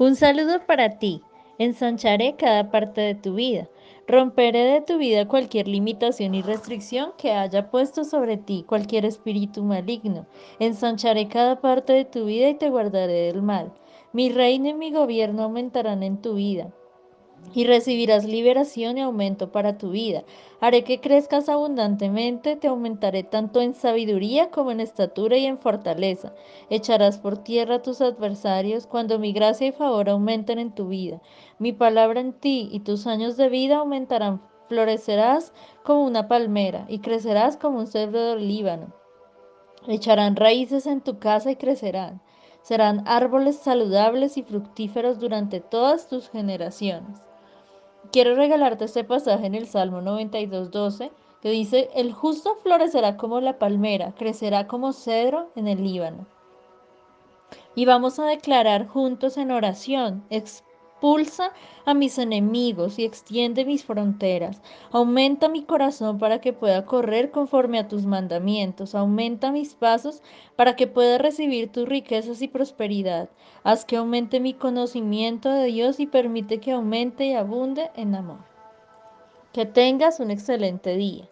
Un saludo para ti. Ensancharé cada parte de tu vida. Romperé de tu vida cualquier limitación y restricción que haya puesto sobre ti cualquier espíritu maligno. Ensancharé cada parte de tu vida y te guardaré del mal. Mi reino y mi gobierno aumentarán en tu vida y recibirás liberación y aumento para tu vida. Haré que crezcas abundantemente, te aumentaré tanto en sabiduría como en estatura y en fortaleza. Echarás por tierra tus adversarios cuando mi gracia y favor aumenten en tu vida. Mi palabra en ti y tus años de vida aumentarán. Florecerás como una palmera y crecerás como un cedro del Líbano. Echarán raíces en tu casa y crecerán. Serán árboles saludables y fructíferos durante todas tus generaciones. Quiero regalarte este pasaje en el Salmo 92.12 que dice, el justo florecerá como la palmera, crecerá como cedro en el Líbano. Y vamos a declarar juntos en oración, expulsa a mis enemigos y extiende mis fronteras. Aumenta mi corazón para que pueda correr conforme a tus mandamientos. Aumenta mis pasos para que pueda recibir tus riquezas y prosperidad. Haz que aumente mi conocimiento de Dios y permite que aumente y abunde en amor. Que tengas un excelente día.